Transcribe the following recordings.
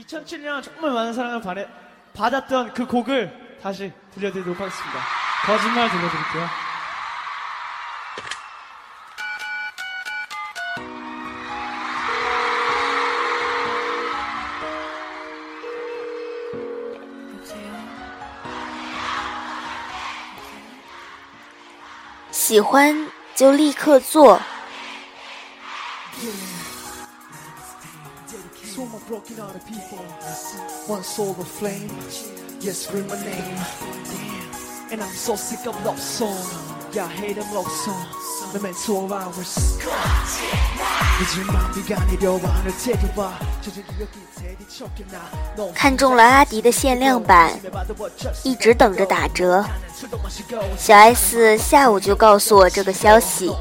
2007년 정말 많은 사랑을 받, 받았던 그 곡을 다시 들려드리도록 하겠습니다. 거짓말 들려드릴게요. 여보세요? 喜欢就立刻做。 all my broken ya hate them love song. Hate twelve 看中了阿迪的限量版，一直等着打折。小 S 下午就告诉我这个消息，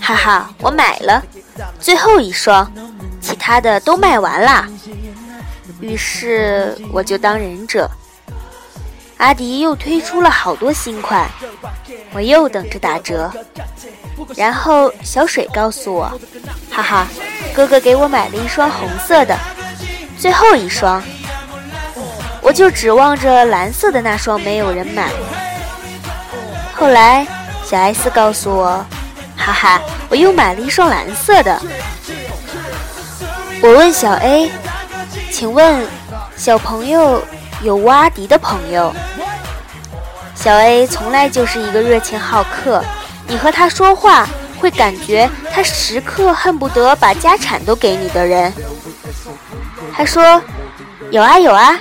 哈哈，我买了，最后一双。他的都卖完啦。于是我就当忍者。阿迪又推出了好多新款，我又等着打折。然后小水告诉我，哈哈，哥哥给我买了一双红色的，最后一双。我就指望着蓝色的那双没有人买。后来小 S 告诉我，哈哈，我又买了一双蓝色的。我问小 A，请问小朋友有无阿迪的朋友？小 A 从来就是一个热情好客，你和他说话会感觉他时刻恨不得把家产都给你的人。他说：“有啊有啊，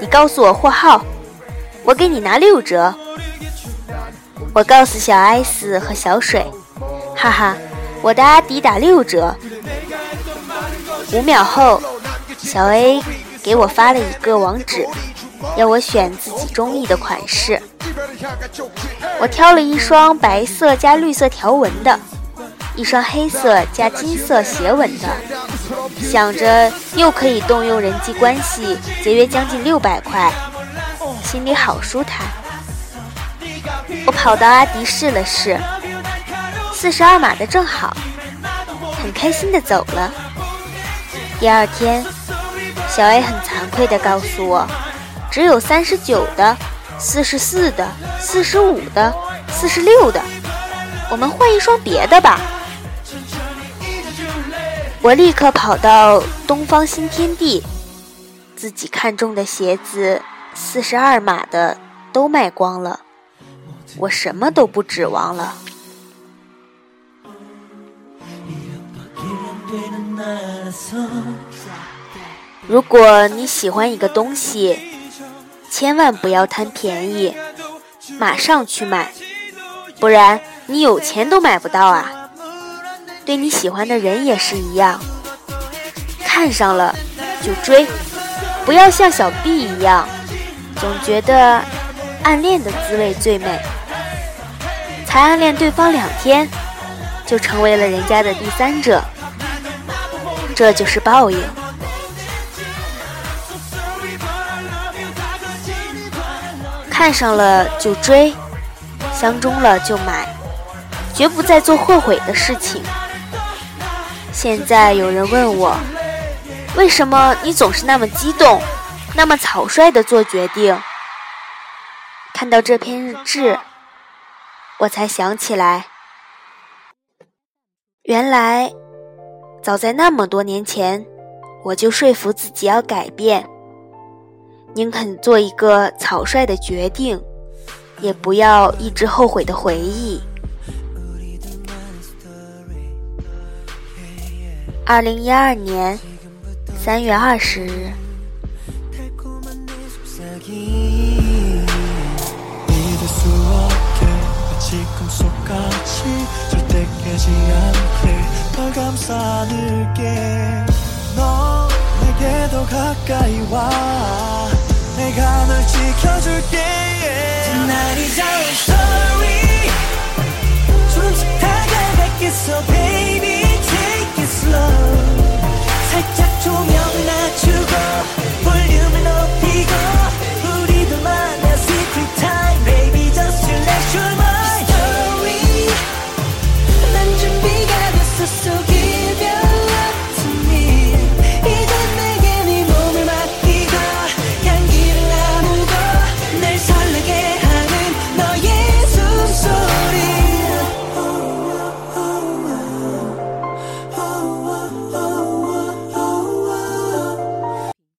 你告诉我货号，我给你拿六折。”我告诉小 S 和小水，哈哈，我的阿迪打六折。五秒后，小 A 给我发了一个网址，要我选自己中意的款式。我挑了一双白色加绿色条纹的，一双黑色加金色斜纹的，想着又可以动用人际关系，节约将近六百块，心里好舒坦。我跑到阿迪试了试，四十二码的正好，很开心的走了。第二天，小 A 很惭愧的告诉我，只有三十九的、四十四的、四十五的、四十六的，我们换一双别的吧。我立刻跑到东方新天地，自己看中的鞋子，四十二码的都卖光了。我什么都不指望了。如果你喜欢一个东西，千万不要贪便宜，马上去买，不然你有钱都买不到啊！对你喜欢的人也是一样，看上了就追，不要像小 B 一样，总觉得暗恋的滋味最美。才暗恋对方两天，就成为了人家的第三者，这就是报应。看上了就追，相中了就买，绝不再做后悔的事情。现在有人问我，为什么你总是那么激动，那么草率的做决定？看到这篇日志。我才想起来，原来早在那么多年前，我就说服自己要改变，宁肯做一个草率的决定，也不要一直后悔的回忆。二零一二年三月二十日。 지금 속같이 절대 깨지 않게 널 감싸 안을게. 너 내게 더 가까이 와. 내가 널 지켜줄게. Tonight is story